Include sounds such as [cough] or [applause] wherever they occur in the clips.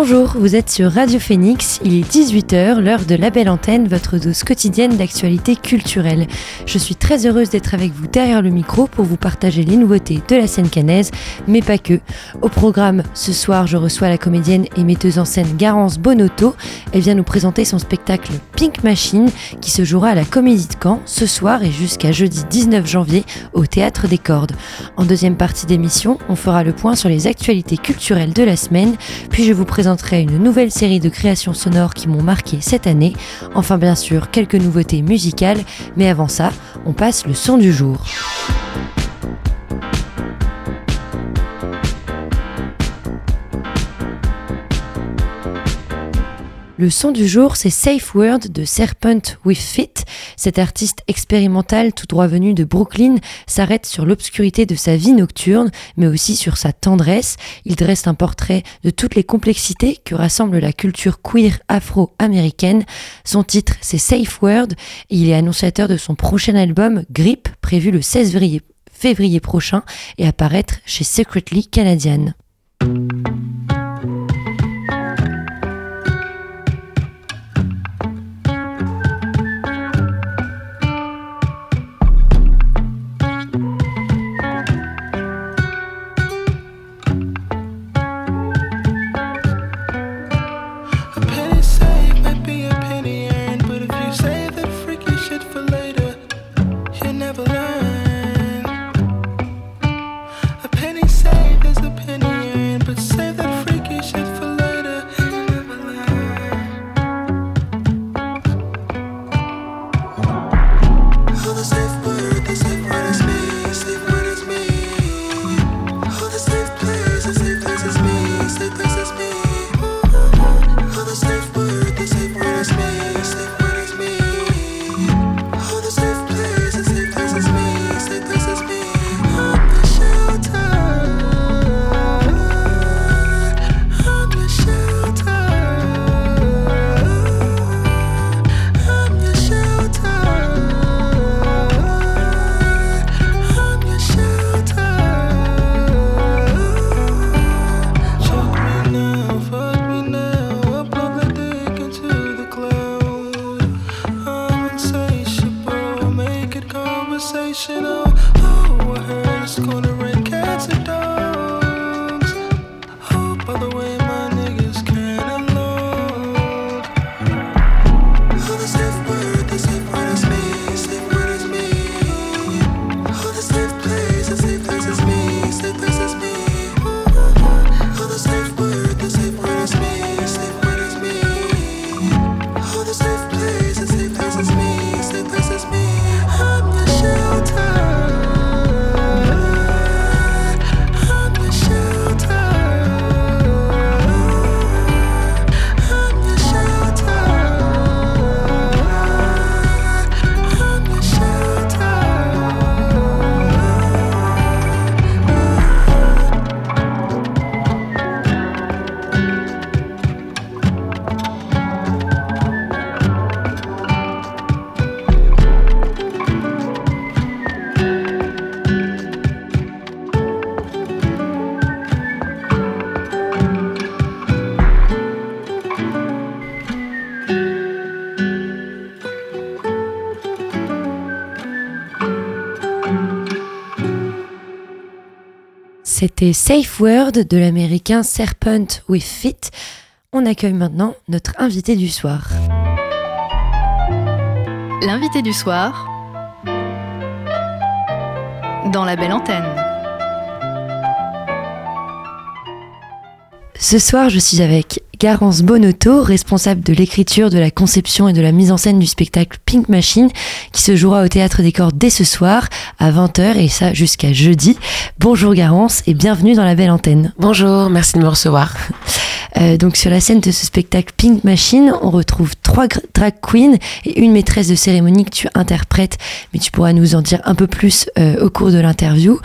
Bonjour, vous êtes sur Radio Phoenix, il est 18h, l'heure de la belle antenne, votre dose quotidienne d'actualité culturelle. Je suis très heureuse d'être avec vous derrière le micro pour vous partager les nouveautés de la scène canaise, mais pas que. Au programme, ce soir, je reçois la comédienne et metteuse en scène Garance Bonotto. Elle vient nous présenter son spectacle Pink Machine qui se jouera à la Comédie de Caen ce soir et jusqu'à jeudi 19 janvier au Théâtre des Cordes. En deuxième partie d'émission, on fera le point sur les actualités culturelles de la semaine, puis je vous présenterai une nouvelle série de créations sonores qui m'ont marqué cette année. Enfin bien sûr, quelques nouveautés musicales, mais avant ça, on passe le son du jour. Le son du jour, c'est Safe Word de Serpent with Fit. Cet artiste expérimental tout droit venu de Brooklyn s'arrête sur l'obscurité de sa vie nocturne, mais aussi sur sa tendresse. Il dresse un portrait de toutes les complexités que rassemble la culture queer afro-américaine. Son titre, c'est Safe Word, il est annonciateur de son prochain album, Grip, prévu le 16 février, février prochain et apparaître chez Secretly Canadian. C'était Safe Word de l'américain Serpent with Fit. On accueille maintenant notre invité du soir. L'invité du soir dans La Belle Antenne. Ce soir, je suis avec Garance Bonotto, responsable de l'écriture, de la conception et de la mise en scène du spectacle Pink Machine, qui se jouera au Théâtre des Corps dès ce soir à 20h et ça jusqu'à jeudi. Bonjour Garance et bienvenue dans la belle antenne. Bonjour, merci de me recevoir. Euh, donc sur la scène de ce spectacle Pink Machine, on retrouve trois drag queens et une maîtresse de cérémonie que tu interprètes, mais tu pourras nous en dire un peu plus euh, au cours de l'interview.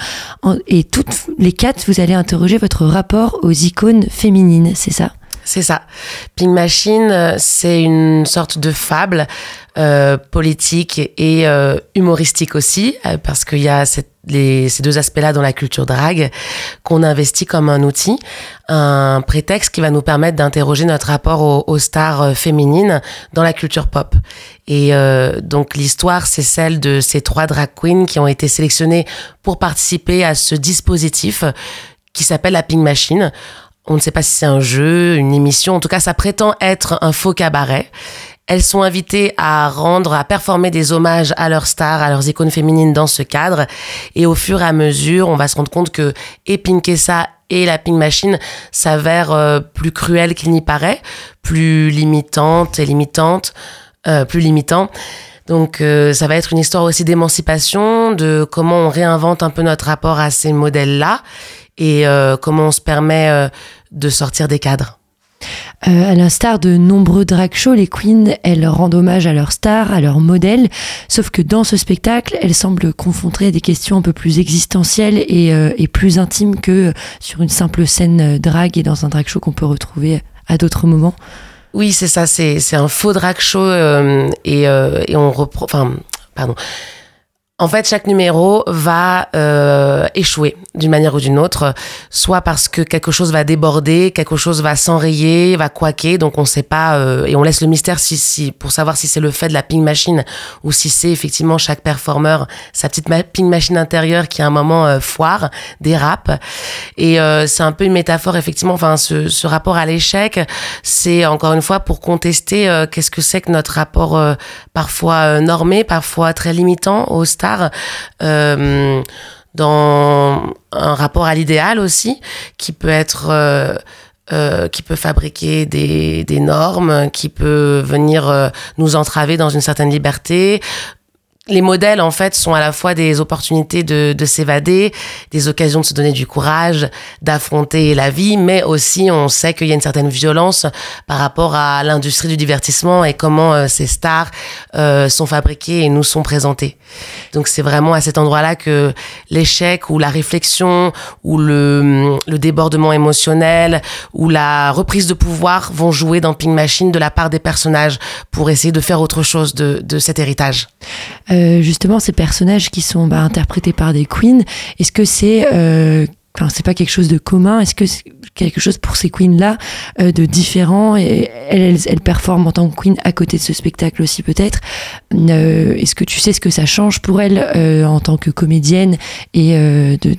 Et toutes les quatre, vous allez interroger votre rapport aux icônes féminines, c'est ça? C'est ça. Pink Machine, euh, c'est une sorte de fable euh, politique et euh, humoristique aussi, euh, parce qu'il y a ces deux aspects-là dans la culture drague qu'on investit comme un outil, un prétexte qui va nous permettre d'interroger notre rapport aux, aux, stars féminines dans la culture pop. Et donc l'histoire, c'est celle de ces trois drag queens qui ont été sélectionnées pour participer à ce dispositif qui s'appelle la Pink Machine. On ne sait pas si c'est un jeu, une émission. En tout cas, ça prétend être un faux cabaret. Elles sont invitées à rendre, à performer des hommages à leurs stars, à leurs icônes féminines dans ce cadre. Et au fur et à mesure, on va se rendre compte que et et la Pink Machine s'avèrent euh, plus cruelles qu'il n'y paraît, plus limitantes et limitantes, euh, plus limitants. Donc euh, ça va être une histoire aussi d'émancipation, de comment on réinvente un peu notre rapport à ces modèles-là et euh, comment on se permet euh, de sortir des cadres. Euh, à l'instar de nombreux drag shows, les queens, elles rendent hommage à leurs stars, à leurs modèles, sauf que dans ce spectacle, elles semblent confronter à des questions un peu plus existentielles et, euh, et plus intimes que sur une simple scène drag et dans un drag show qu'on peut retrouver à d'autres moments. Oui, c'est ça, c'est un faux drag show euh, et, euh, et on reprend... Enfin, pardon. En fait, chaque numéro va euh, échouer d'une manière ou d'une autre, soit parce que quelque chose va déborder, quelque chose va s'enrayer, va quaquer, donc on ne sait pas, euh, et on laisse le mystère si, si, pour savoir si c'est le fait de la ping machine ou si c'est effectivement chaque performeur, sa petite ping machine intérieure qui à un moment euh, foire, dérape. Et euh, c'est un peu une métaphore, effectivement, enfin, ce, ce rapport à l'échec, c'est encore une fois pour contester euh, qu'est-ce que c'est que notre rapport parfois normé, parfois très limitant au stade euh, dans un rapport à l'idéal aussi, qui peut être euh, euh, qui peut fabriquer des, normes, qui peut venir nous entraver dans une certaine liberté, les modèles, en fait, sont à la fois des opportunités de, de s'évader, des occasions de se donner du courage, d'affronter la vie, mais aussi on sait qu'il y a une certaine violence par rapport à l'industrie du divertissement et comment euh, ces stars euh, sont fabriquées et nous sont présentées. Donc c'est vraiment à cet endroit-là que l'échec ou la réflexion ou le, le débordement émotionnel ou la reprise de pouvoir vont jouer dans Pink Machine de la part des personnages pour essayer de faire autre chose de, de cet héritage. Euh, justement, ces personnages qui sont bah, interprétés par des queens, est-ce que c'est euh, Enfin, c'est pas quelque chose de commun? Est-ce que c'est quelque chose pour ces queens-là euh, de différent? Et elles, elles, performent en tant que queen à côté de ce spectacle aussi peut-être? Est-ce que tu sais ce que ça change pour elles en tant que comédienne et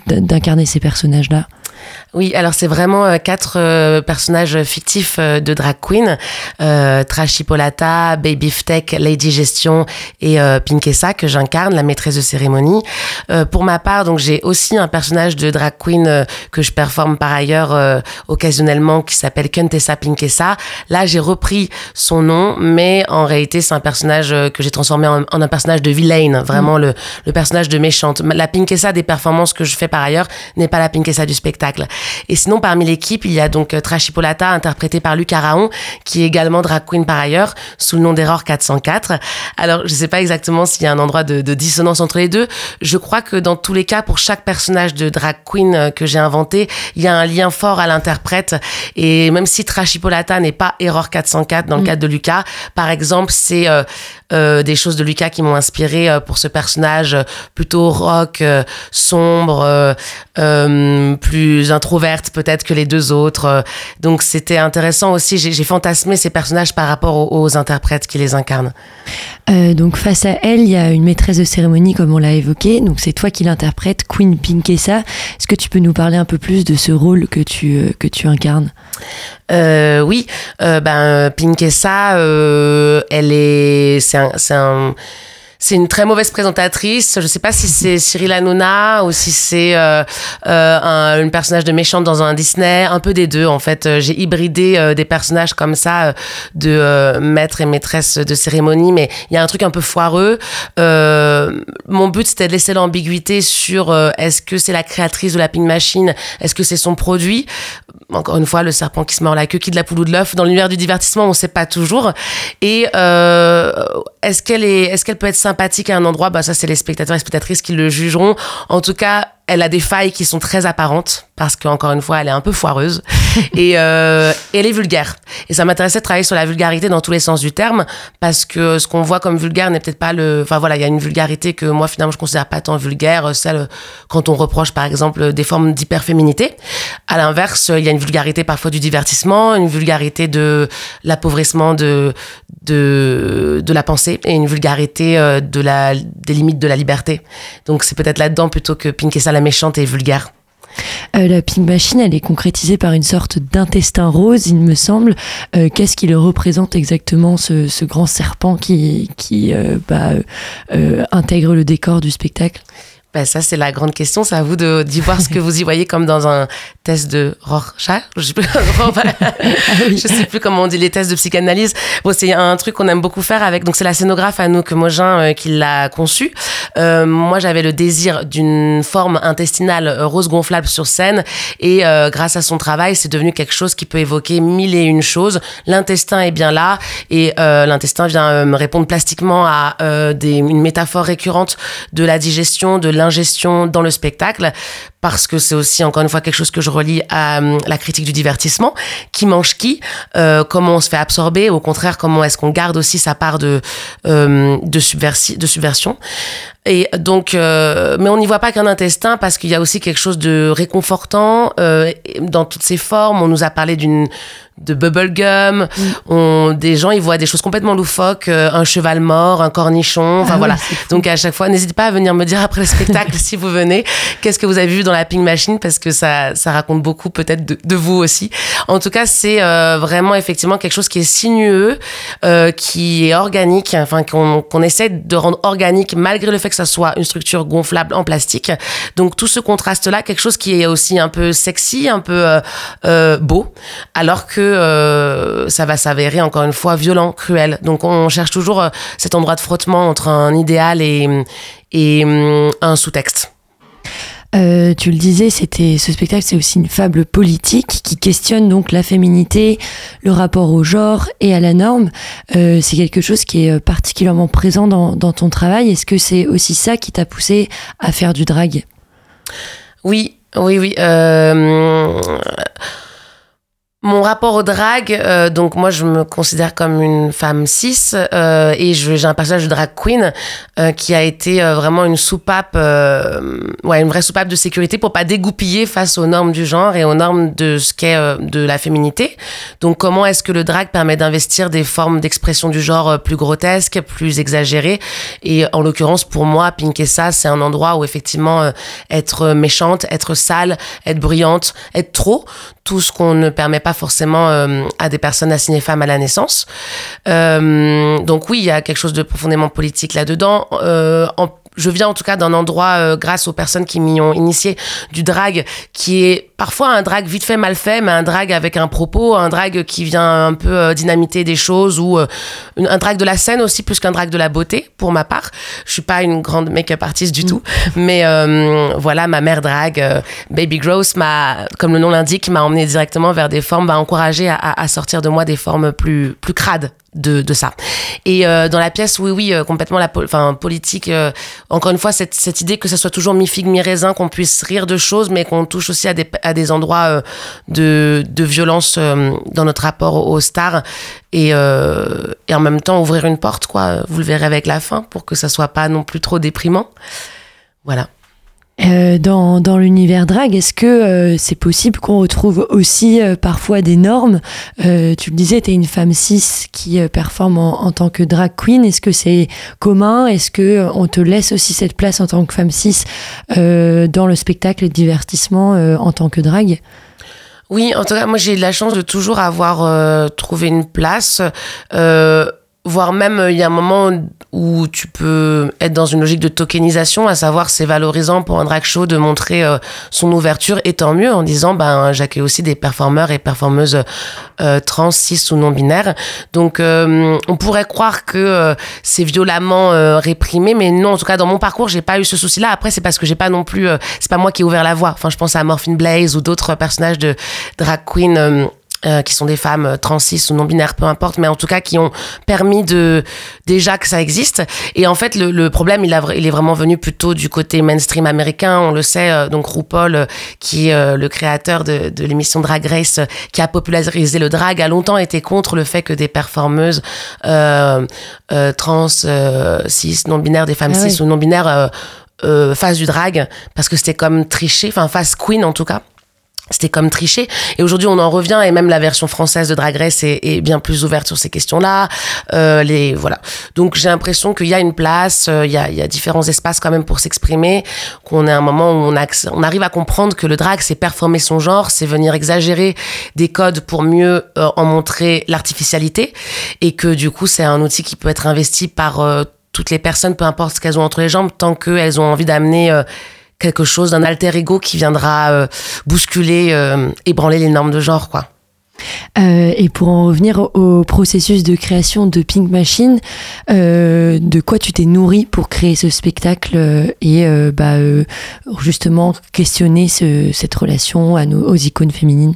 d'incarner ces personnages-là? Oui, alors c'est vraiment euh, quatre euh, personnages fictifs euh, de drag queen euh, Trashy Polata, Baby Tech, Lady Gestion et euh, Pinkessa que j'incarne, la maîtresse de cérémonie. Euh, pour ma part, donc j'ai aussi un personnage de drag queen que je performe par ailleurs occasionnellement qui s'appelle Kentessa Pinkessa. Là, j'ai repris son nom, mais en réalité, c'est un personnage que j'ai transformé en, en, un personnage de vilaine, vraiment mmh. le, le personnage de méchante. La Pinkessa des performances que je fais par ailleurs n'est pas la Pinkessa du spectacle. Et sinon, parmi l'équipe, il y a donc Trashy Polata, interprété par Luc Araon, qui est également drag queen par ailleurs, sous le nom d'Error 404. Alors, je sais pas exactement s'il y a un endroit de, de, dissonance entre les deux. Je crois que dans tous les cas, pour chaque personnage de drag queen que j'ai inventé, il y a un lien fort à l'interprète. Et même si Trashy Polata n'est pas Error 404 dans le mmh. cadre de Lucas, par exemple, c'est euh, euh, des choses de Lucas qui m'ont inspiré euh, pour ce personnage plutôt rock, euh, sombre, euh, plus introverte peut-être que les deux autres. Donc c'était intéressant aussi. J'ai fantasmé ces personnages par rapport aux, aux interprètes qui les incarnent. donc face à elle, il y a une maîtresse de cérémonie comme on l'a évoqué. Donc c'est toi qui l'interprète, Queen Pinkessa. Est-ce que tu peux nous parler un peu plus de ce rôle que tu que tu incarnes? Euh, oui, euh, ben Pinkessa, euh, elle est, un c'est une très mauvaise présentatrice. Je sais pas si c'est Cyril Hanouna ou si c'est euh, euh, un, une personnage de méchante dans un Disney. Un peu des deux, en fait. Euh, J'ai hybridé euh, des personnages comme ça, de maître et maîtresse de cérémonie, mais il y a un truc un peu foireux. Mon but, c'était de laisser l'ambiguïté sur est-ce que c'est la créatrice de la Pink Machine, est-ce que c'est son produit? Encore une fois, le serpent qui se mord la queue, qui de la poule ou de l'œuf. Dans l'univers du divertissement, on sait pas toujours. Et est-ce qu'elle est, est-ce qu'elle peut être sympathique à un endroit Bah ça, c'est les spectateurs et spectatrices qui le jugeront. En tout cas, elle a des failles qui sont très apparentes parce qu'encore une fois, elle est un peu foireuse [laughs] et, euh, elle est vulgaire. Et ça m'intéressait de travailler sur la vulgarité dans tous les sens du terme parce que ce qu'on voit comme vulgaire n'est peut-être pas le. Enfin voilà, il y a une vulgarité que moi finalement je considère pas tant vulgaire, celle quand on reproche par exemple des formes d'hyperféminité. À l'inverse, il y a une vulgarité parfois du divertissement, une vulgarité de l'appauvrissement de de la pensée et une vulgarité euh, de la des limites de la liberté. Donc c'est peut-être là-dedans plutôt que Pink et la méchante et vulgaire. Euh, la Pink Machine, elle est concrétisée par une sorte d'intestin rose, il me semble. Euh, Qu'est-ce qui le représente exactement, ce, grand serpent qui, qui euh, bah, euh, intègre le décor du spectacle? Ben ça, c'est la grande question. C'est à vous d'y voir ce que vous y voyez comme dans un test de Rorschach. Je sais plus, [laughs] je sais plus comment on dit les tests de psychanalyse. Bon, c'est un truc qu'on aime beaucoup faire avec. Donc, c'est la scénographe Anouk Mogin euh, qui l'a conçu. Euh, moi, j'avais le désir d'une forme intestinale euh, rose gonflable sur scène. Et euh, grâce à son travail, c'est devenu quelque chose qui peut évoquer mille et une choses. L'intestin est bien là. Et euh, l'intestin vient euh, me répondre plastiquement à euh, des, une métaphore récurrente de la digestion, de l'ingestion dans le spectacle parce que c'est aussi encore une fois quelque chose que je relie à euh, la critique du divertissement. Qui mange qui euh, Comment on se fait absorber Au contraire, comment est-ce qu'on garde aussi sa part de euh, de, subversi- de subversion et donc, mais on n'y voit pas qu'un intestin parce qu'il y a aussi quelque chose de réconfortant dans toutes ses formes. On nous a parlé d'une de bubblegum. On, des gens, ils voient des choses complètement loufoques, un cheval mort, un cornichon. Enfin Ah voilà. Donc à chaque fois, n'hésitez pas à venir me dire après le spectacle [laughs] si vous venez, qu'est-ce que vous avez vu dans la Pink Machine parce que ça, ça raconte beaucoup peut-être de, vous aussi. En tout cas, c'est euh, vraiment effectivement quelque chose qui est sinueux, euh, qui est organique, enfin qu'on qu'on essaie de rendre organique malgré le fait que ça soit une structure gonflable en plastique. Donc tout ce contraste-là, quelque chose qui est aussi un peu sexy, un peu euh, euh, beau, alors que euh, ça va s'avérer encore une fois violent, cruel. Donc on cherche toujours euh, cet endroit de frottement entre un idéal et, et hum, un sous-texte. Euh, tu le disais, c'était ce spectacle, c'est aussi une fable politique qui questionne donc la féminité, le rapport au genre et à la norme. Euh, c'est quelque chose qui est euh, particulièrement présent dans, ton travail. Est-ce que c'est aussi ça qui t'a poussé à faire du drag? Oui, oui, oui. Mon rapport au drag, euh, donc moi je me considère comme une femme cis euh, et j'ai un personnage de drag queen euh, qui a été euh, vraiment une soupape, euh, ouais, une vraie soupape de sécurité pour pas dégoupiller face aux normes du genre et aux normes de ce qu'est euh, de la féminité. Donc comment est-ce que le drag permet d'investir des formes d'expression du genre plus grotesques, plus exagérées? Et en l'occurrence pour moi, Pink et ça, c'est un endroit où effectivement être méchante, être sale, être bruyante, être trop, tout ce qu'on ne permet pas forcément euh, à des personnes assignées femmes à la naissance. Euh, donc oui, il y a quelque chose de profondément politique là-dedans. Euh, je viens en tout cas d'un endroit, euh, grâce aux personnes qui m'y ont initié, du drag, qui est parfois un drag vite fait, mal fait, mais un drag avec un propos, un drag qui vient un peu euh, dynamiter des choses, ou euh, un drag de la scène aussi, plus qu'un drag de la beauté, pour ma part. Je suis pas une grande make-up artiste du tout, mais euh, voilà, ma mère drag, euh, Baby Gross, m'a, comme le nom l'indique, m'a emmené directement vers des formes, m'a encouragé à, à- à sortir de moi des formes plus, plus crades de, de ça. Et euh, dans la pièce, oui, oui, euh, complètement la enfin, politique. euh, encore une fois, cette, cette idée que ça soit toujours mi-figue, mi-raisin, qu'on puisse rire de choses, mais qu'on touche aussi à des, à des endroits euh, de, de violence euh, dans notre rapport aux, aux stars. Et, euh, et en même temps, ouvrir une porte, quoi. Vous le verrez avec la fin, pour que ça soit pas non plus trop déprimant. Voilà. Euh, dans, dans l'univers drag, est-ce que euh, c'est possible qu'on retrouve aussi euh, parfois des normes? Euh, Tu le disais, tu es une femme cis qui euh, performe en, en tant que drag queen. Est-ce que c'est commun? Est-ce que on te laisse aussi cette place en tant que femme cis dans le spectacle et le divertissement en tant que drag Oui, en tout cas, moi j'ai eu la chance de toujours avoir trouvé une place, euh, voire même euh, il y a un moment où tu peux être dans une logique de tokenisation, à savoir c'est valorisant pour un drag show de montrer euh, son ouverture, et tant mieux en disant ben j'accueille aussi des performeurs et performeuses euh, trans, cis ou non binaires. Donc on pourrait croire que c'est violemment réprimé, mais non. En tout cas dans mon parcours j'ai pas eu ce souci-là. Après c'est parce que j'ai pas non plus, c'est pas moi qui ai ouvert la voie. Enfin je pense à Morphine Blaze ou d'autres personnages de drag queen. Euh, qui sont des femmes euh, trans, cis ou non binaires, peu importe, mais en tout cas qui ont permis de déjà que ça existe. Et en fait, le, le problème, il, a, il est vraiment venu plutôt du côté mainstream américain. On le sait, euh, donc RuPaul, euh, qui est euh, le créateur de, de l'émission Drag Race, qui a popularisé le drag, a longtemps été contre le fait que des performeuses euh, euh, trans, euh, cis, non binaires, des femmes Ah cis oui. ou non binaires euh, euh, fassent du drag, parce que c'était comme tricher, enfin fasse queen en tout cas. C'était comme tricher. Et aujourd'hui, on en revient, et même la version française de Drag Race est, bien plus ouverte sur ces questions-là. Euh, les voilà. Donc j'ai l'impression qu'il y a une place, euh, il y, a, il y a différents espaces quand même pour s'exprimer. Qu'on est à un moment où on, on arrive à comprendre que le drag, c'est performer son genre, c'est venir exagérer des codes pour mieux euh, en montrer l'artificialité, et que du coup, c'est un outil qui peut être investi par euh, toutes les personnes, peu importe ce qu'elles ont entre les jambes, tant qu'elles ont envie d'amener quelque chose, d'un alter ego qui viendra euh, bousculer, euh, ébranler les normes de genre, quoi. Euh, et pour en revenir au, processus de création de Pink Machine, de quoi tu t'es nourri pour créer ce spectacle et bah, justement questionner ce- cette relation aux icônes féminines?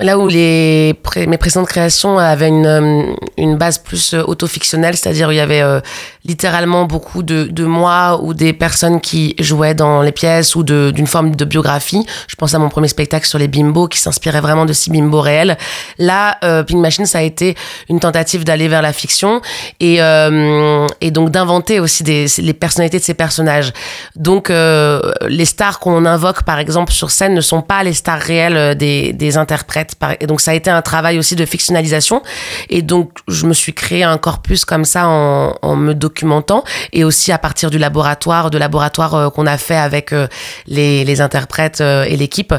Là où les mes précédentes créations avaient une, euh, une base plus euh, autofictionnelle, c'est-à-dire où il y avait euh, littéralement beaucoup de, de moi ou des personnes qui jouaient dans les pièces ou d'une forme de biographie. Je pense à mon premier spectacle sur les bimbos qui s'inspirait vraiment de six bimbos réels. Là, euh, Pink Machine, ça a été une tentative d'aller vers la fiction et, euh, et donc d'inventer aussi des, les personnalités de ces personnages. Donc, euh, les stars qu'on invoque, par exemple, sur scène ne sont pas les stars réelles des, des interprètes. Et donc, ça a été un travail aussi de fictionnalisation. Et donc, je me suis créé un corpus comme ça en, en me documentant et aussi à partir du laboratoire, de laboratoire euh, qu'on a fait avec euh, les, les interprètes euh, et l'équipe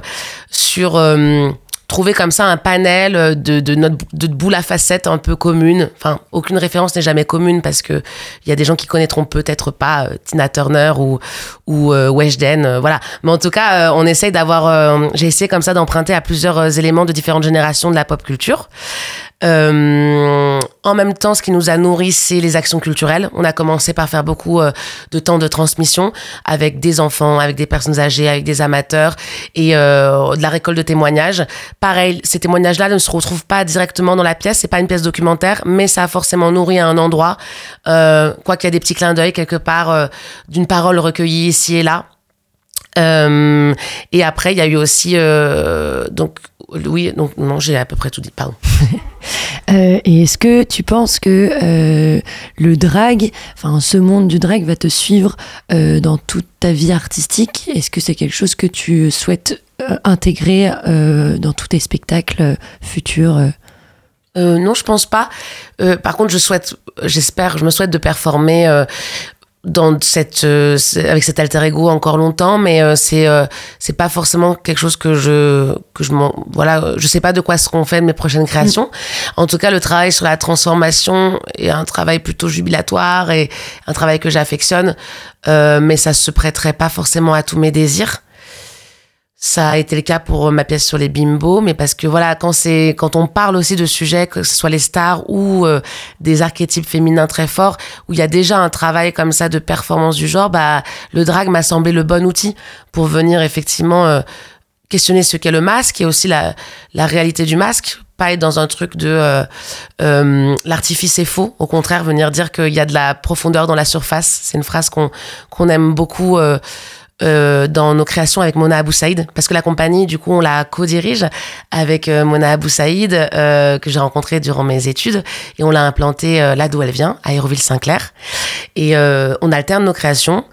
sur... trouver comme ça un panel euh, de, de, notre, de boules à facettes un peu communes. Enfin, aucune référence n'est jamais commune parce que il y a des gens qui connaîtront peut-être pas euh, Tina Turner ou, ou euh, Weshden, euh, voilà. Mais en tout cas, on essaye d'avoir, j'ai essayé comme ça d'emprunter à plusieurs éléments de différentes générations de la pop culture. Euh, en même temps, ce qui nous a nourri, c'est les actions culturelles. On a commencé par faire beaucoup euh, de temps de transmission avec des enfants, avec des personnes âgées, avec des amateurs et euh, de la récolte de témoignages. Pareil, ces témoignages-là ne se retrouvent pas directement dans la pièce. C'est pas une pièce documentaire, mais ça a forcément nourri à un endroit. Euh, quoi qu'il y a des petits clins d'œil quelque part euh, d'une parole recueillie ici et là. Et après, il y a eu aussi donc oui, donc non, j'ai à peu près tout dit. Pardon. [laughs] Euh, et est-ce que tu penses que euh, le drag, enfin ce monde du drag va te suivre euh, dans toute ta vie artistique? Est-ce que c'est quelque chose que tu souhaites intégrer dans tous tes spectacles futurs Euh, non, je pense pas. Euh, par contre, je souhaite, j'espère, je me souhaite de performer euh, dans cette, euh, avec cet alter ego encore longtemps, mais euh, c'est, euh, c'est pas forcément quelque chose que je, que je m'en, voilà, euh, je sais pas de quoi seront faites mes prochaines créations. En tout cas, le travail sur la transformation est un travail plutôt jubilatoire et un travail que j'affectionne, euh, mais ça se prêterait pas forcément à tous mes désirs. Ça a été le cas pour ma pièce sur les bimbos, mais parce que voilà, quand c'est quand on parle aussi de sujets, que ce soit les stars ou euh, des archétypes féminins très forts, où il y a déjà un travail comme ça de performance du genre, bah le drag m'a semblé le bon outil pour venir effectivement euh, questionner ce qu'est le masque et aussi la la réalité du masque, pas être dans un truc de euh, euh, l'artifice est faux, au contraire venir dire qu'il y a de la profondeur dans la surface. C'est une phrase qu'on qu'on aime beaucoup. euh, euh, dans nos créations avec Mona Abou Saïd, parce que la compagnie, du coup, on la co-dirige avec euh, Mona Abou Saïd, euh, que j'ai rencontrée durant mes études, et on l'a implantée euh, là d'où elle vient, à Aéroville-Saint-Clair. Et on alterne nos créations.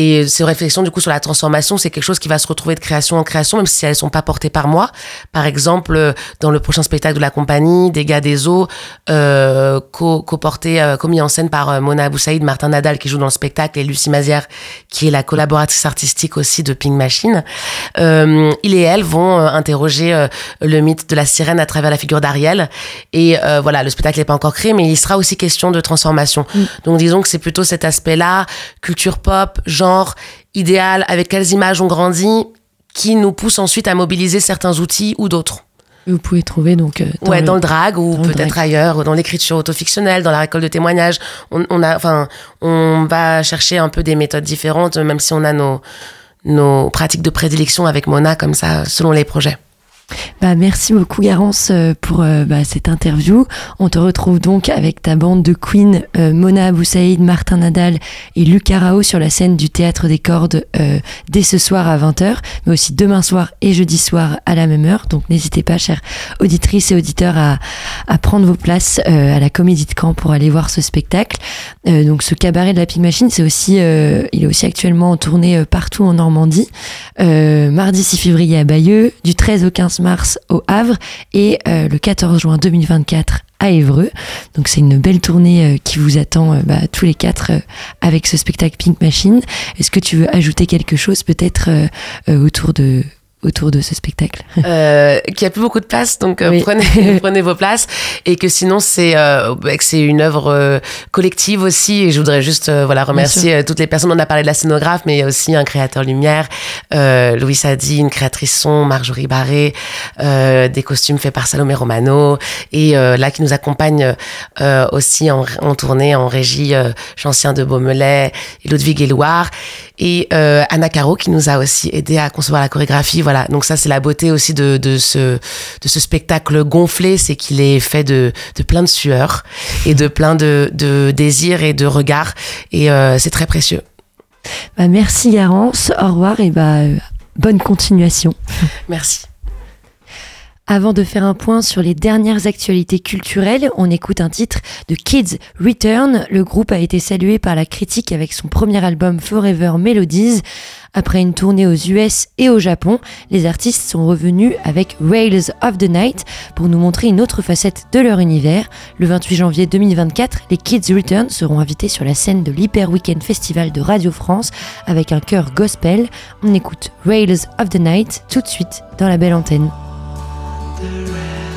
Et ces réflexions, du coup, sur la transformation, c'est quelque chose qui va se retrouver de création en création, même si elles sont pas portées par moi. Par exemple, euh, dans le prochain spectacle de la compagnie, Des gars des eaux, euh, co-porté, euh, commis en scène par euh, Mona Aboussaïd, Martin Nadal qui joue dans le spectacle et Lucie Mazière qui est la collaboratrice artistique aussi de Pink Machine. Euh, il et elle vont interroger le mythe de la sirène à travers la figure d'Ariel. Et euh, voilà, le spectacle n'est pas encore créé, mais il sera aussi question de transformation. Donc disons que c'est plutôt cet aspect-là, culture pop, genre, idéal, avec quelles images on grandit, qui nous pousse ensuite à mobiliser certains outils ou d'autres. Vous pouvez trouver donc euh, dans ouais, le- dans le drag ou peut-être ailleurs, dans l'écriture autofictionnelle, dans la récolte de témoignages. On, on a, enfin, on va chercher un peu des méthodes différentes, même si on a nos nos pratiques de prédilection avec Mona comme ça, selon les projets. Bah, merci beaucoup Garance euh, pour euh, bah, cette interview. On te retrouve donc avec ta bande de Queen, euh, Mona Aboussaïd, Martin Nadal et Lucas Rao sur la scène du Théâtre des Cordes dès ce soir à 20h, mais aussi demain soir et jeudi soir à la même heure. Donc n'hésitez pas, chères auditrices et auditeurs, à, à prendre vos places à la Comédie de Caen pour aller voir ce spectacle. Donc ce cabaret de la Pig Machine, c'est aussi, il est aussi actuellement en tournée partout en Normandie. Mardi 6 février à Bayeux, du 13 au 15 mars au Havre et euh, le 14 juin 2024 à Évreux. Donc c'est une belle tournée euh, qui vous attend euh, bah, tous les quatre avec ce spectacle Pink Machine. Est-ce que tu veux ajouter quelque chose peut-être autour de autour de ce spectacle [laughs] euh, qu'il n'y a plus beaucoup de place, donc euh, Oui. prenez, [laughs] [laughs] prenez vos places. Et que sinon, c'est euh, bah, c'est une œuvre euh, collective aussi. Et je voudrais juste euh, voilà, remercier euh, toutes les personnes. On a parlé de la scénographe, mais il y a aussi un créateur lumière, euh, Louis Sadi, une créatrice son, Marjorie Barré, euh, des costumes faits par Salomé Romano. Et euh, là, qui nous accompagne euh, aussi en, en tournée, en régie, euh, Chancien de Beaumelet et Ludwig Éloire. Et euh, Anna Caro qui nous a aussi aidé à concevoir la chorégraphie. Voilà, donc ça c'est la beauté aussi de, de, ce, de ce spectacle gonflé, c'est qu'il est fait de, de plein de sueur et de plein de, de désirs et de regards. Et euh, c'est très précieux. bah, Merci Garance, au revoir et bah, euh, bonne continuation. [laughs] Merci. Avant de faire un point sur les dernières actualités culturelles, on écoute un titre de Kids Return. Le groupe a été salué par la critique avec son premier album Forever Melodies. Après une tournée aux US et au Japon, les artistes sont revenus avec Rails of the Night pour nous montrer une autre facette de leur univers. Le 28 janvier 2024, les Kids Return seront invités sur la scène de l'Hyper Weekend Festival de Radio France avec un chœur gospel. On écoute Rails of the Night tout de suite dans la belle antenne. the rest.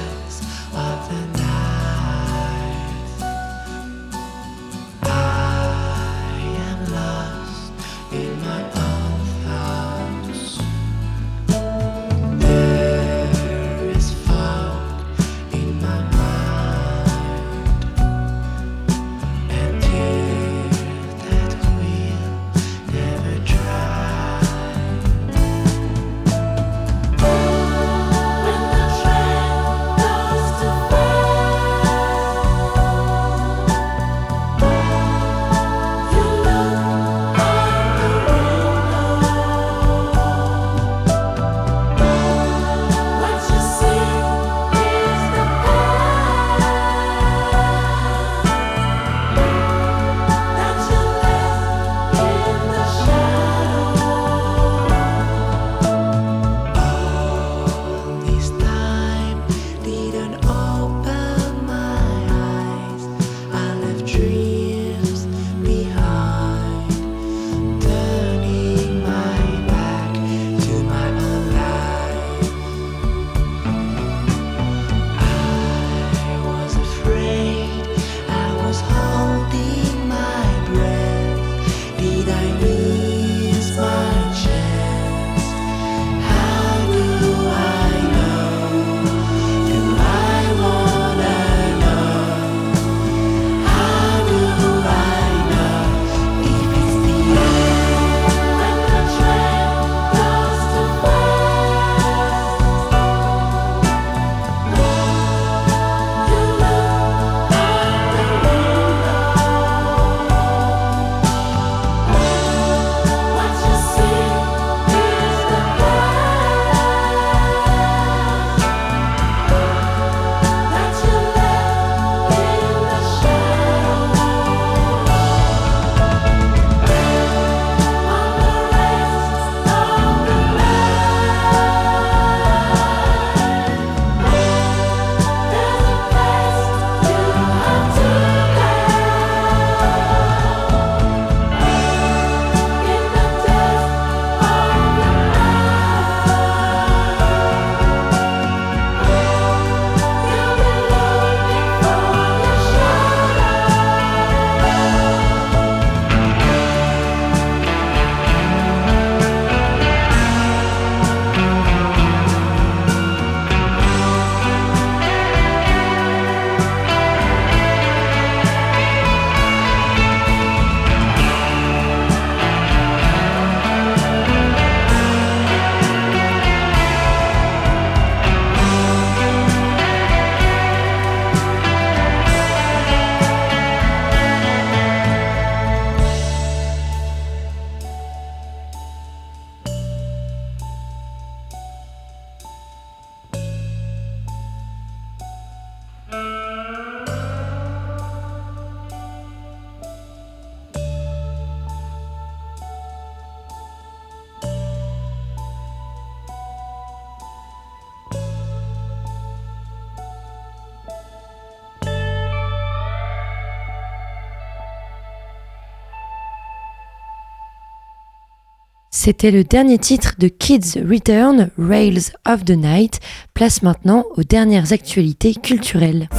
C'était le dernier titre de Kids Return, Rails of the Night. Place maintenant aux dernières actualités culturelles.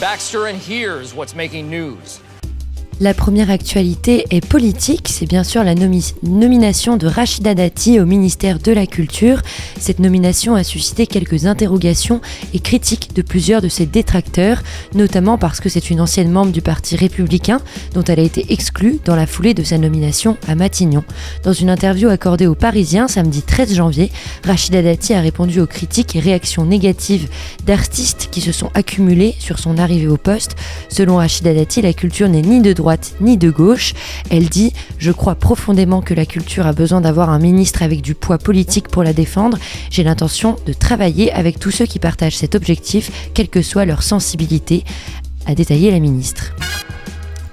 Baxter, and here's what's making news? La première actualité est politique, c'est bien sûr la nomi- nomination de Rachida Dati au ministère de la Culture. Cette nomination a suscité quelques interrogations et critiques de plusieurs de ses détracteurs, notamment parce que c'est une ancienne membre du Parti républicain dont elle a été exclue dans la foulée de sa nomination à Matignon. Dans une interview accordée aux Parisiens samedi 13 janvier, Rachida Dati a répondu aux critiques et réactions négatives d'artistes qui se sont accumulés sur son arrivée au poste. Selon Rachida Dati, la culture n'est ni de ni de gauche. Elle dit Je crois profondément que la culture a besoin d'avoir un ministre avec du poids politique pour la défendre. J'ai l'intention de travailler avec tous ceux qui partagent cet objectif, quelle que soit leur sensibilité, a détaillé la ministre.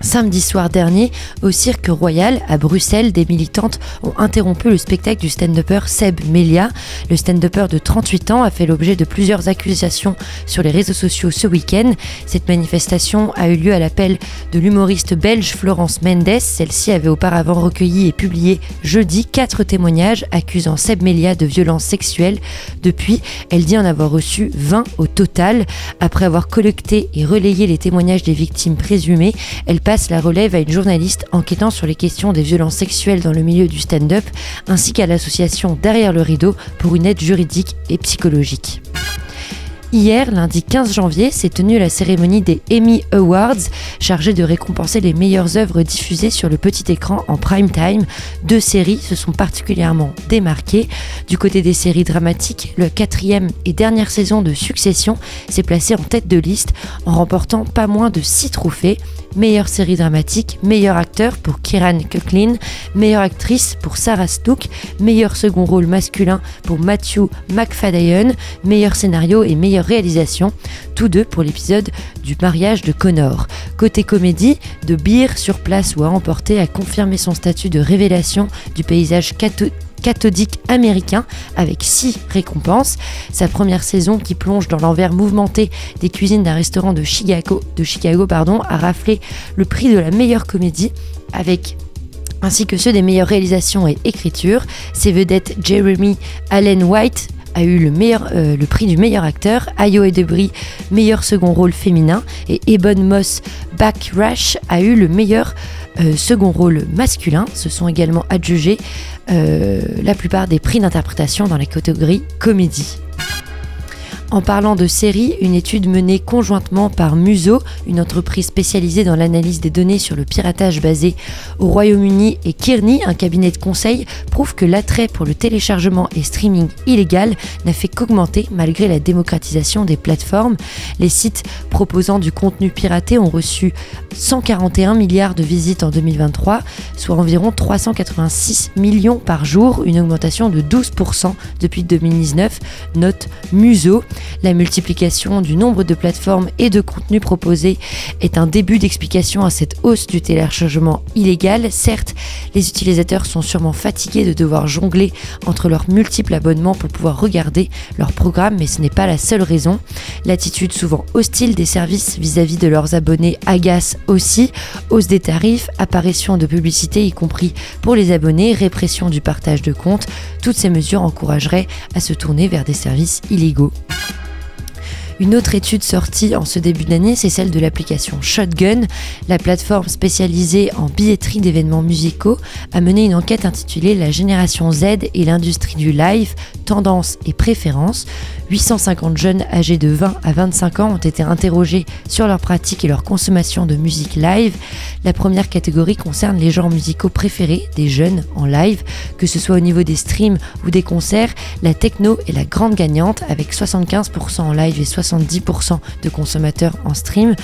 Samedi soir dernier, au Cirque Royal à Bruxelles, des militantes ont interrompu le spectacle du stand-upper Seb Melia. Le stand-upper de 38 ans a fait l'objet de plusieurs accusations sur les réseaux sociaux ce week-end. Cette manifestation a eu lieu à l'appel de l'humoriste belge Florence Mendes. Celle-ci avait auparavant recueilli et publié jeudi quatre témoignages accusant Seb Melia de violences sexuelles. Depuis, elle dit en avoir reçu 20 au total. Après avoir collecté et relayé les témoignages des victimes présumées, elle passe la relève à une journaliste enquêtant sur les questions des violences sexuelles dans le milieu du stand-up, ainsi qu'à l'association Derrière le rideau pour une aide juridique et psychologique. Hier, lundi 15 janvier, s'est tenue la cérémonie des Emmy Awards, chargée de récompenser les meilleures œuvres diffusées sur le petit écran en prime time. Deux séries se sont particulièrement démarquées. Du côté des séries dramatiques, le quatrième et dernière saison de Succession s'est placée en tête de liste en remportant pas moins de six trophées. Meilleure série dramatique, meilleur acteur pour Kieran Culkin, meilleure actrice pour Sarah Snook, meilleur second rôle masculin pour Matthew McFadden, meilleur scénario et meilleure réalisation, tous deux pour l'épisode du mariage de Connor. Côté comédie, De Beer sur place ou à emporter a confirmé son statut de révélation du paysage catho- cathodique américain avec six récompenses. Sa première saison qui plonge dans l'envers mouvementé des cuisines d'un restaurant de Chicago, pardon, a raflé le prix de la meilleure comédie ainsi que ceux des meilleures réalisations et écritures. Ses vedettes Jeremy Allen White a eu le, meilleur, euh, le prix du meilleur acteur, Ayo et Debris, meilleur second rôle féminin, et Ebon Moss Backrash a eu le meilleur euh, second rôle masculin. Se sont également adjugés euh, la plupart des prix d'interprétation dans la catégorie comédie. En parlant de séries, une étude menée conjointement par Muso, une entreprise spécialisée dans l'analyse des données sur le piratage basé au Royaume-Uni, et Kearney, un cabinet de conseil, prouve que l'attrait pour le téléchargement et streaming illégal n'a fait qu'augmenter malgré la démocratisation des plateformes. Les sites proposant du contenu piraté ont reçu 141 milliards de visites en 2023, soit environ 386 millions par jour, une augmentation de 12% depuis 2019, note Muso. La multiplication du nombre de plateformes et de contenus proposés est un début d'explication à cette hausse du téléchargement illégal. Certes, les utilisateurs sont sûrement fatigués de devoir jongler entre leurs multiples abonnements pour pouvoir regarder leurs programmes, mais ce n'est pas la seule raison. L'attitude souvent hostile des services vis-à-vis de leurs abonnés agace aussi. Hausse des tarifs, apparition de publicités, y compris pour les abonnés, répression du partage de comptes. Toutes ces mesures encourageraient à se tourner vers des services illégaux. Une autre étude sortie en ce début d'année, c'est celle de l'application Shotgun. La plateforme spécialisée en billetterie d'événements musicaux a mené une enquête intitulée La génération Z et l'industrie du live, tendances et préférences. 850 jeunes âgés de 20 à 25 ans ont été interrogés sur leurs pratiques et leur consommation de musique live. La première catégorie concerne les genres musicaux préférés des jeunes en live, que ce soit au niveau des streams ou des concerts. La techno est la grande gagnante avec 75% en live et 70% de consommateurs en stream.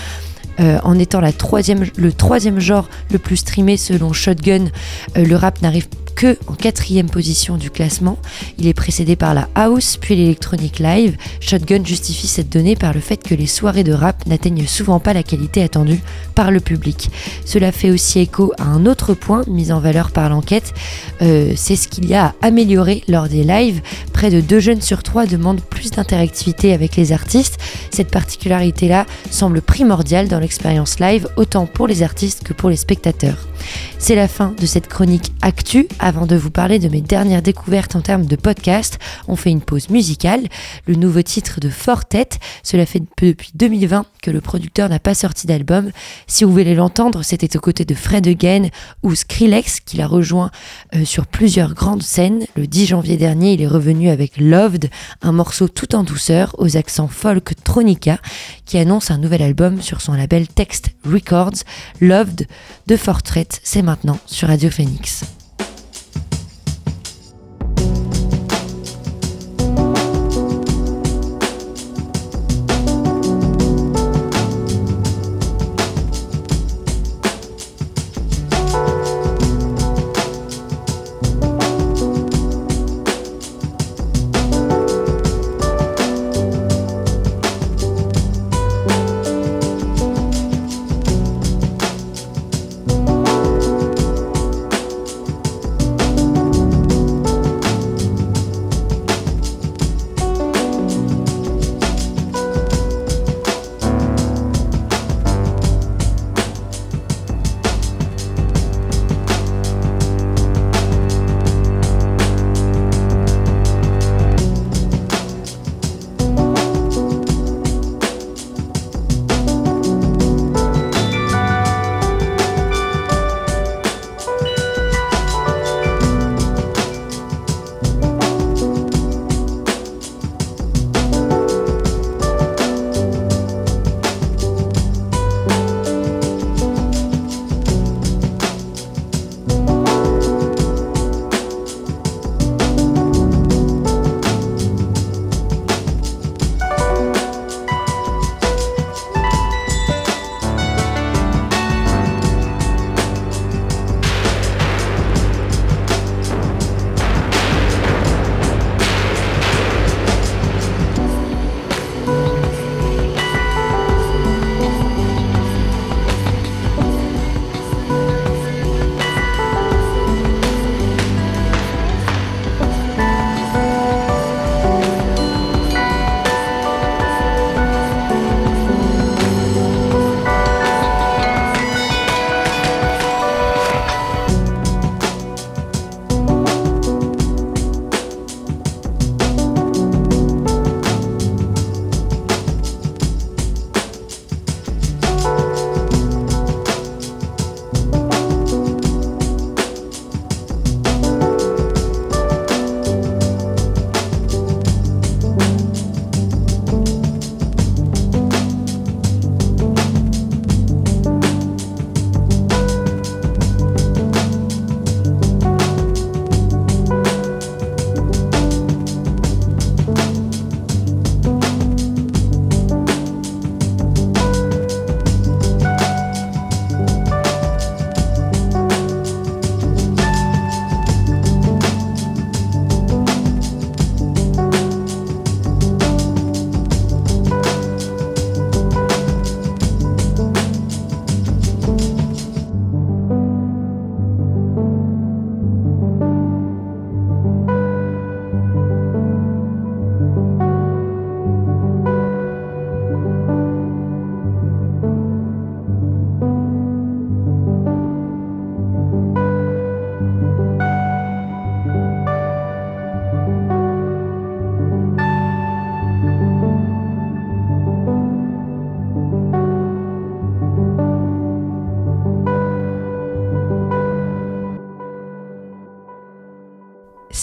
Euh, en étant la troisième, le troisième genre le plus streamé selon Shotgun, euh, le rap n'arrive que en quatrième position du classement. Il est précédé par la house puis l'électronique live. Shotgun justifie cette donnée par le fait que les soirées de rap n'atteignent souvent pas la qualité attendue par le public. Cela fait aussi écho à un autre point mis en valeur par l'enquête, euh, c'est ce qu'il y a à améliorer lors des lives. Près de deux jeunes sur trois demandent plus d'interactivité avec les artistes. Cette particularité-là semble primordiale dans l'expérience live, autant pour les artistes que pour les spectateurs. C'est la fin de cette chronique Actu. Avant de vous parler de mes dernières découvertes en termes de podcast, on fait une pause musicale. Le nouveau titre de Fortet, cela fait depuis 2020 que le producteur n'a pas sorti d'album. Si vous voulez l'entendre, c'était aux côtés de Fred Again ou Skrillex qu'il a rejoint euh, sur plusieurs grandes scènes. Le 10 janvier dernier, il est revenu avec Loved, un morceau tout en douceur aux accents folk tronica qui annonce un nouvel album sur son label Text Records. Loved de Fortet, c'est maintenant sur Radio Phoenix.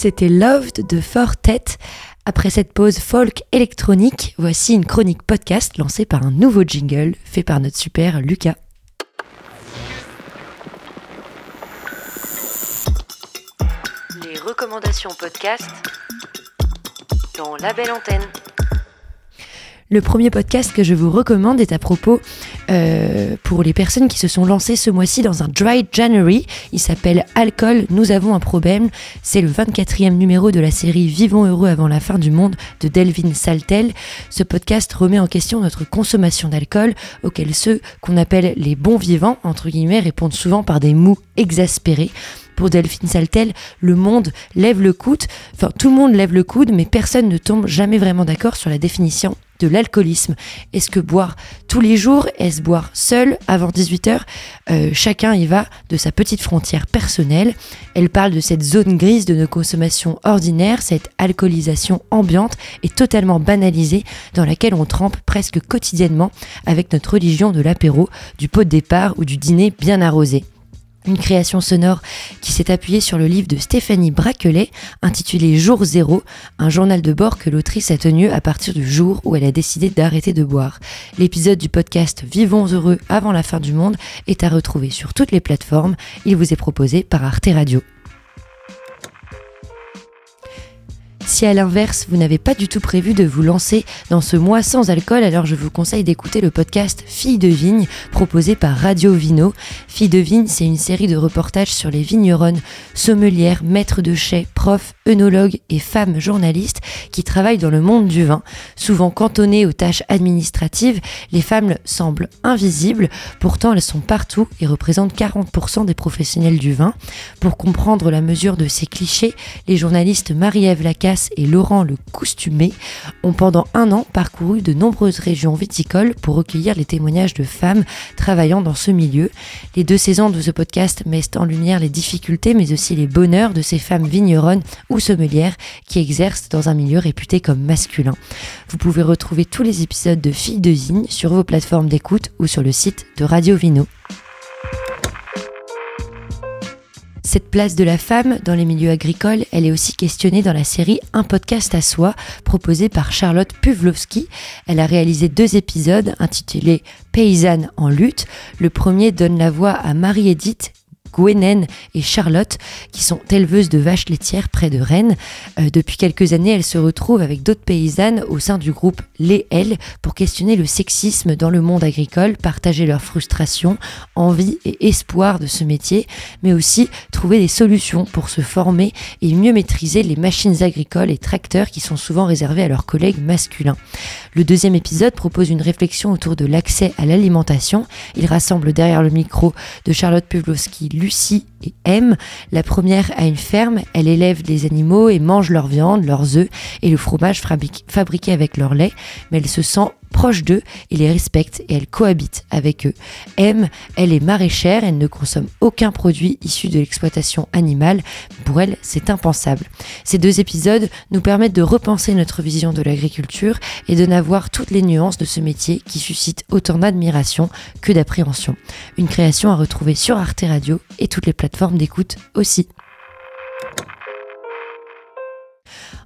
C'était Loved de Fortet. Après cette pause folk électronique, voici une chronique podcast lancée par un nouveau jingle fait par notre super Lucas. Les recommandations podcast dans la belle antenne. Le premier podcast que je vous recommande est à propos euh, pour les personnes qui se sont lancées ce mois-ci dans un Dry January. Il s'appelle Alcool, nous avons un problème. C'est le 24e numéro de la série Vivons heureux avant la fin du monde de Delvin Saltel. Ce podcast remet en question notre consommation d'alcool, auquel ceux qu'on appelle les bons vivants, entre guillemets, répondent souvent par des mots exaspérés. Pour Delphine Saltel, le monde lève le coude, enfin tout le monde lève le coude, mais personne ne tombe jamais vraiment d'accord sur la définition de l'alcoolisme. Est-ce que boire tous les jours? Est-ce boire seul avant 18h euh, Chacun y va de sa petite frontière personnelle. Elle parle de cette zone grise de nos consommations ordinaires, cette alcoolisation ambiante et totalement banalisée dans laquelle on trempe presque quotidiennement avec notre religion de l'apéro, du pot de départ ou du dîner bien arrosé une création sonore qui s'est appuyée sur le livre de Stéphanie Braquelet intitulé Jour zéro, un journal de bord que l'autrice a tenu à partir du jour où elle a décidé d'arrêter de boire. L'épisode du podcast Vivons heureux avant la fin du monde est à retrouver sur toutes les plateformes. Il vous est proposé par Arte Radio. Si à l'inverse, vous n'avez pas du tout prévu de vous lancer dans ce mois sans alcool, alors je vous conseille d'écouter le podcast Filles de vigne proposé par Radio Vino. Filles de vigne, c'est une série de reportages sur les vigneronnes, sommelières, maîtres de chais, profs, œnologues et femmes journalistes qui travaillent dans le monde du vin. Souvent cantonnées aux tâches administratives, les femmes semblent invisibles, pourtant elles sont partout et représentent 40% des professionnels du vin. Pour comprendre la mesure de ces clichés, les journalistes Marie-Ève Lacasse et Laurent le Coustumé ont pendant un an parcouru de nombreuses régions viticoles pour recueillir les témoignages de femmes travaillant dans ce milieu. Les deux saisons de ce podcast mettent en lumière les difficultés mais aussi les bonheurs de ces femmes vigneronnes ou sommelières qui exercent dans un milieu réputé comme masculin. Vous pouvez retrouver tous les épisodes de Filles de Vigne sur vos plateformes d'écoute ou sur le site de Radio Vino. Cette place de la femme dans les milieux agricoles, elle est aussi questionnée dans la série Un podcast à soi, proposée par Charlotte Puvlovski. Elle a réalisé deux épisodes intitulés Paysanne en lutte. Le premier donne la voix à Marie-Édith Gwenen et Charlotte, qui sont éleveuses de vaches laitières près de Rennes. Euh, depuis quelques années, elles se retrouvent avec d'autres paysannes au sein du groupe Les L pour questionner le sexisme dans le monde agricole, partager leurs frustrations, envie et espoir de ce métier, mais aussi trouver des solutions pour se former et mieux maîtriser les machines agricoles et tracteurs qui sont souvent réservés à leurs collègues masculins. Le deuxième épisode propose une réflexion autour de l'accès à l'alimentation. Il rassemble derrière le micro de Charlotte Pavlovski, Lucie et M. La première a une ferme, elle élève des animaux et mange leur viande, leurs œufs et le fromage fabriqué avec leur lait, mais elle se sent proche d'eux et les respecte et elle cohabite avec eux. M, elle est maraîchère, elle ne consomme aucun produit issu de l'exploitation animale. Pour elle, c'est impensable. Ces deux épisodes nous permettent de repenser notre vision de l'agriculture et de n'avoir toutes les nuances de ce métier qui suscite autant d'admiration que d'appréhension. Une création à retrouver sur Arte Radio et toutes les plateformes d'écoute aussi.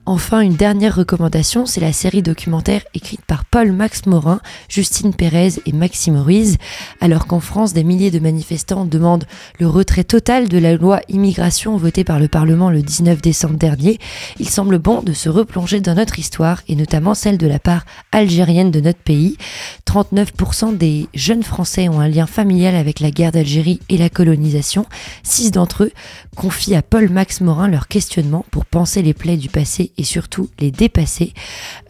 Enfin, une dernière recommandation, c'est la série documentaire écrite par Paul Max Morin, Justine Pérez et Maxime Ruiz. Alors qu'en France, des milliers de manifestants demandent le retrait total de la loi immigration votée par le Parlement le 19 décembre dernier, il semble bon de se replonger dans notre histoire et notamment celle de la part algérienne de notre pays. 39% des jeunes Français ont un lien familial avec la guerre d'Algérie et la colonisation. Six d'entre eux confient à Paul Max Morin leur questionnement pour penser les plaies du passé et surtout les dépasser.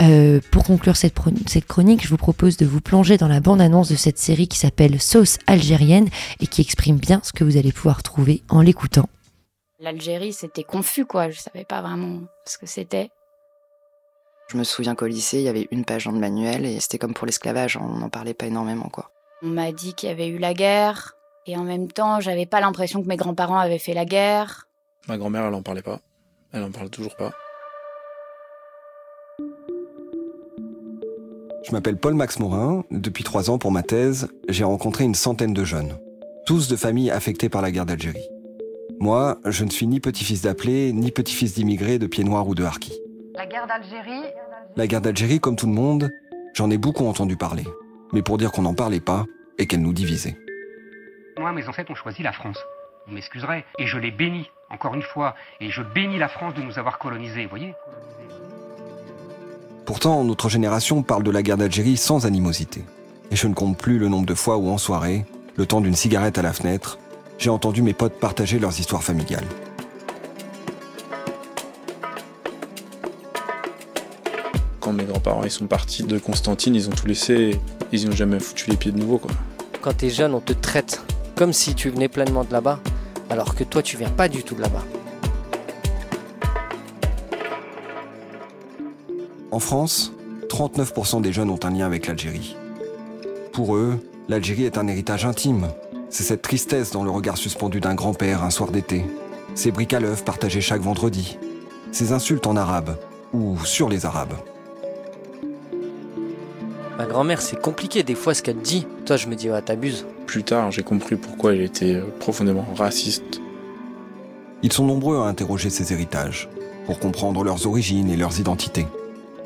Euh, pour conclure cette, cette chronique, je vous propose de vous plonger dans la bande-annonce de cette série qui s'appelle Sauce algérienne et qui exprime bien ce que vous allez pouvoir trouver en l'écoutant. L'Algérie, c'était confus, quoi. Je savais pas vraiment ce que c'était. Je me souviens qu'au lycée, il y avait une page dans le manuel et c'était comme pour l'esclavage, on n'en parlait pas énormément, quoi. On m'a dit qu'il y avait eu la guerre et en même temps, j'avais pas l'impression que mes grands-parents avaient fait la guerre. Ma grand-mère, elle en parlait pas. Elle en parle toujours pas. Je m'appelle Paul Max Morin. Depuis trois ans, pour ma thèse, j'ai rencontré une centaine de jeunes, tous de familles affectées par la guerre d'Algérie. Moi, je ne suis ni petit-fils d'appelé, ni petit-fils d'immigrés de pieds noirs ou de harkis. La guerre d'Algérie? La guerre d'Algérie, comme tout le monde, j'en ai beaucoup entendu parler. Mais pour dire qu'on n'en parlait pas et qu'elle nous divisait. Moi, mes ancêtres ont choisi la France. Vous m'excuserez. Et je les bénis, encore une fois. Et je bénis la France de nous avoir colonisés, vous voyez? Pourtant, notre génération parle de la guerre d'Algérie sans animosité. Et je ne compte plus le nombre de fois où en soirée, le temps d'une cigarette à la fenêtre, j'ai entendu mes potes partager leurs histoires familiales. Quand mes grands-parents ils sont partis de Constantine, ils ont tout laissé, ils n'y ont jamais foutu les pieds de nouveau quoi. Quand t'es jeune, on te traite comme si tu venais pleinement de là-bas. alors que toi tu viens pas du tout de là-bas. En France, 39% des jeunes ont un lien avec l'Algérie. Pour eux, l'Algérie est un héritage intime. C'est cette tristesse dans le regard suspendu d'un grand-père un soir d'été. Ces briques à l'œuf partagées chaque vendredi. Ces insultes en arabe ou sur les arabes. Ma grand-mère, c'est compliqué des fois ce qu'elle dit. Toi, je me dis, ouais, t'abuses. Plus tard, j'ai compris pourquoi il était euh, profondément raciste. Ils sont nombreux à interroger ces héritages, pour comprendre leurs origines et leurs identités.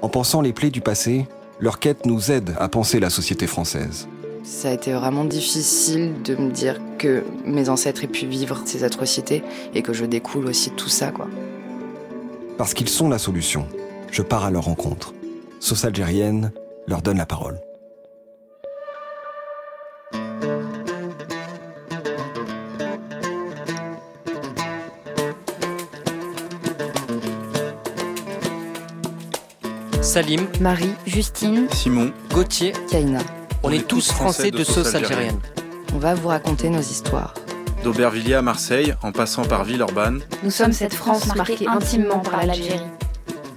En pensant les plaies du passé, leur quête nous aide à penser la société française. Ça a été vraiment difficile de me dire que mes ancêtres aient pu vivre ces atrocités et que je découle aussi de tout ça, quoi. Parce qu'ils sont la solution, je pars à leur rencontre. Sauce algérienne leur donne la parole. Salim, Marie, Justine, Simon, Gauthier, Kaina, on, est, tous français de sauce algérienne. on va vous raconter nos histoires. d'Aubervilliers à Marseille, en passant par Villeurbanne, nous sommes cette France marquée intimement par l'Algérie.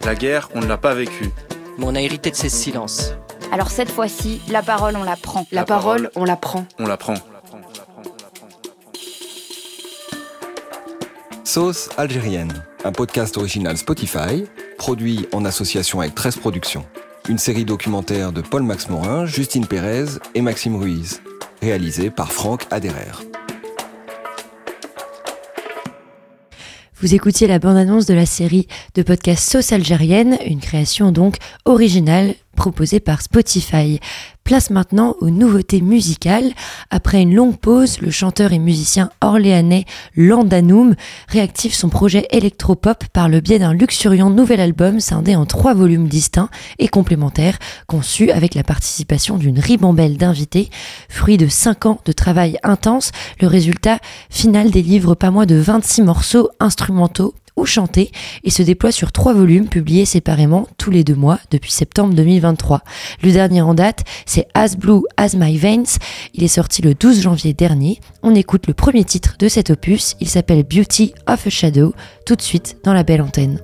la guerre, on ne l'a pas vécue. Mais on a hérité de ces silences. Alors cette fois-ci, la parole, on la prend. La, La parole, parole. on la prend. On la prend. Sauce algérienne, un podcast original Spotify, produit en association avec 13 Productions. Une série documentaire de Paul-Max Morin, Justine Pérez et Maxime Ruiz, réalisée par Franck Aderer. Vous écoutiez la bande-annonce de la série de podcast Sauce algérienne, une création donc originale proposée par Spotify. Place maintenant aux nouveautés musicales. Après une longue pause, le chanteur et musicien orléanais Landanoum réactive son projet électropop par le biais d'un luxuriant nouvel album scindé en trois volumes distincts et complémentaires, conçu avec la participation d'une ribambelle d'invités. Fruit de cinq ans de travail intense, le résultat final délivre pas moins de 26 morceaux instrumentaux ou et se déploie sur trois volumes publiés séparément tous les deux mois depuis septembre 2023. Le dernier en date, c'est As Blue As My Veins. Il est sorti le 12 janvier dernier. On écoute le premier titre de cet opus. Il s'appelle Beauty of a Shadow. Tout de suite dans la belle antenne.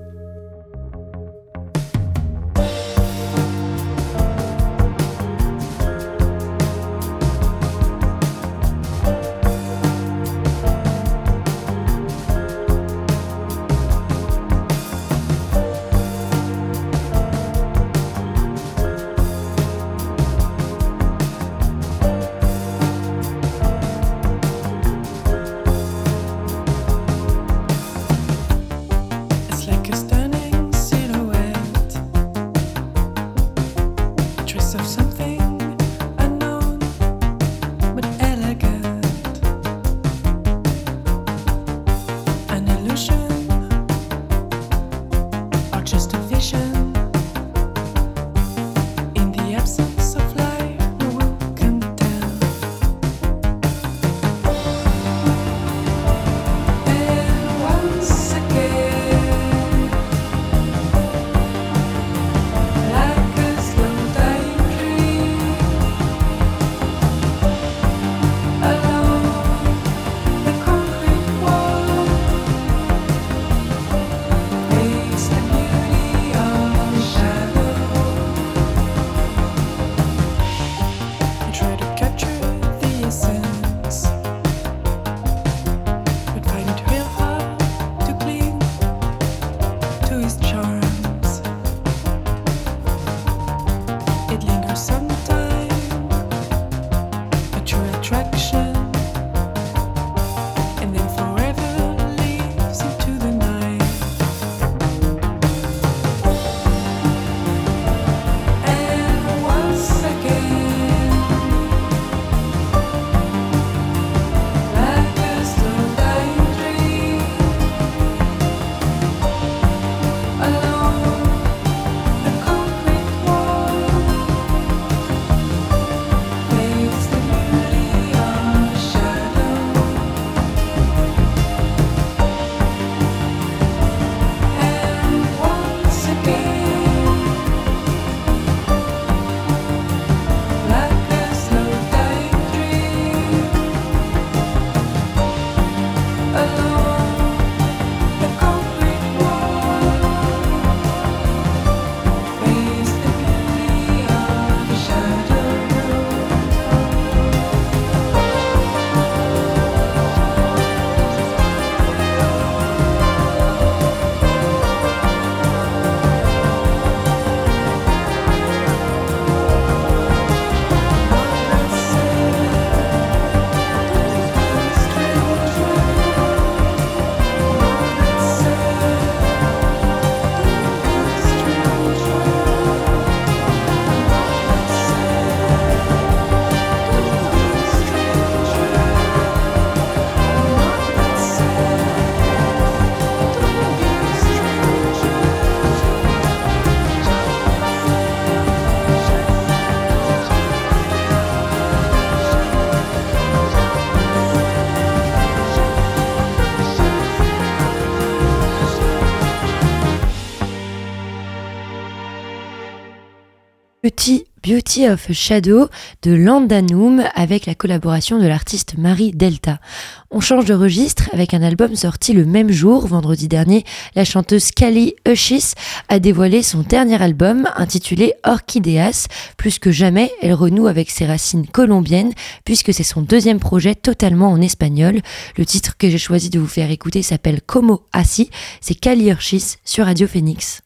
Beauty, of Shadow de Landanum avec la collaboration de l'artiste Marie Delta. On change de registre avec un album sorti le même jour, vendredi dernier. La chanteuse Kali Uchis a dévoilé son dernier album intitulé Orchideas. Plus que jamais, elle renoue avec ses racines colombiennes puisque c'est son deuxième projet totalement en espagnol. Le titre que j'ai choisi de vous faire écouter s'appelle Como Así. C'est Kali Uchis sur Radio Phoenix.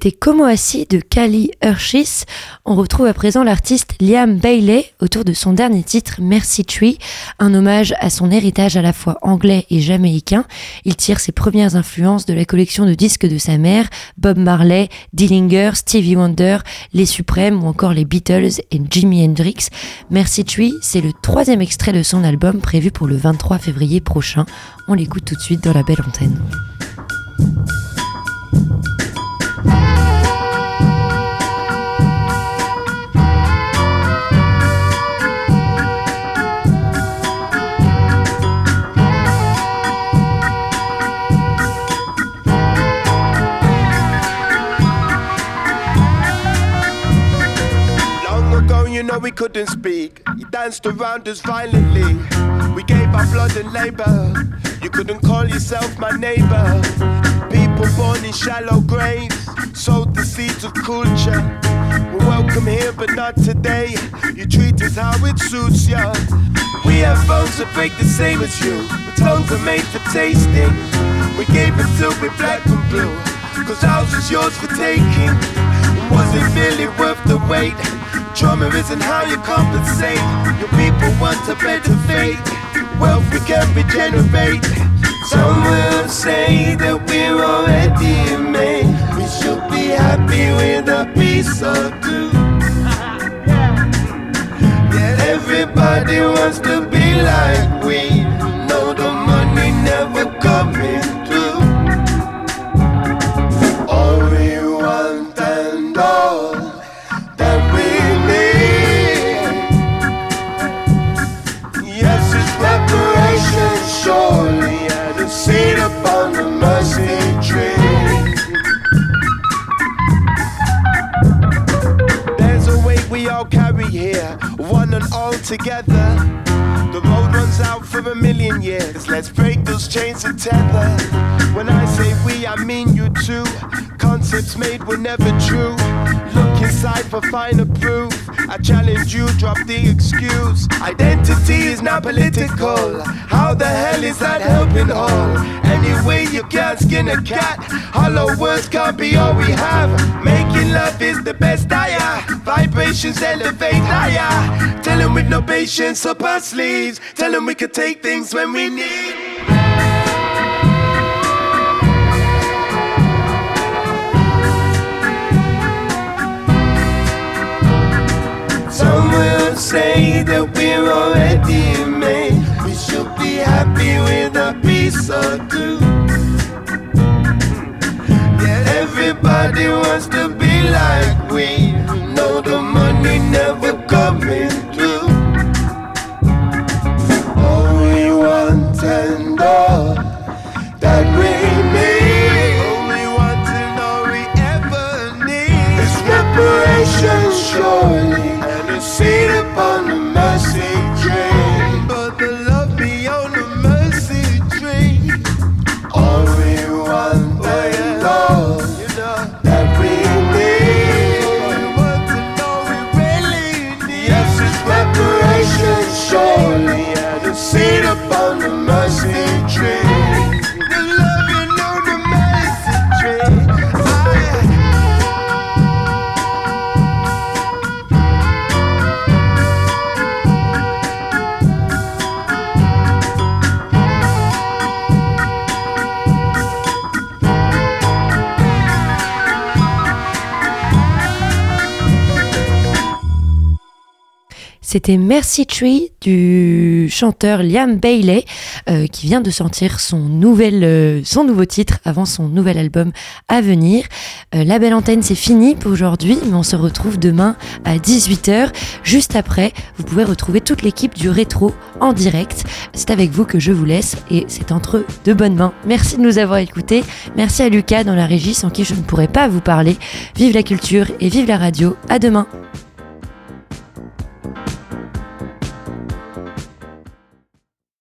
C'était Como Assis de Kali Urshis. On retrouve à présent l'artiste Liam Bailey autour de son dernier titre Mercy Tree, un hommage à son héritage à la fois anglais et jamaïcain. Il tire ses premières influences de la collection de disques de sa mère, Bob Marley, Dillinger, Stevie Wonder, Les Suprêmes ou encore les Beatles et Jimi Hendrix. Mercy Tree, c'est le troisième extrait de son album prévu pour le 23 février prochain. On l'écoute tout de suite dans la belle antenne. We couldn't speak. You danced around us violently. We gave our blood and labor. You couldn't call yourself my neighbor. People born in shallow graves sowed the seeds of culture. We're welcome here, but not today. You treat us how it suits ya. We have bones that break the same as you, but tongues are made for tasting. We gave it till we black and blue, cause ours is yours for taking. And was it really worth the wait? Trauma isn't how you compensate. Your people want a better fate. Wealth we can regenerate. Some will say that we're already made. We should be happy with a piece of two. Yet everybody wants to be like we. Know the money never coming together. The road runs out for a million years. Let's break those chains and tether. When I say we, I mean you too. Concepts made were never true. Inside for finer proof. I challenge you, drop the excuse. Identity is not political. How the hell is that helping all? Anyway, you can't skin a cat. Hollow words can't be all we have. Making love is the best higher. Vibrations elevate higher. Tell 'em with no patience up our sleeves. Tell 'em we can take things when we need. Say that we're already made. We should be happy with a piece or two. Yeah, everybody wants to be like C'était Mercy Tree du chanteur Liam Bailey euh, qui vient de sortir euh, son nouveau titre avant son nouvel album à venir. Euh, la belle antenne c'est fini pour aujourd'hui mais on se retrouve demain à 18h. Juste après vous pouvez retrouver toute l'équipe du rétro en direct. C'est avec vous que je vous laisse et c'est entre de bonnes mains. Merci de nous avoir écoutés. Merci à Lucas dans la régie sans qui je ne pourrais pas vous parler. Vive la culture et vive la radio. À demain.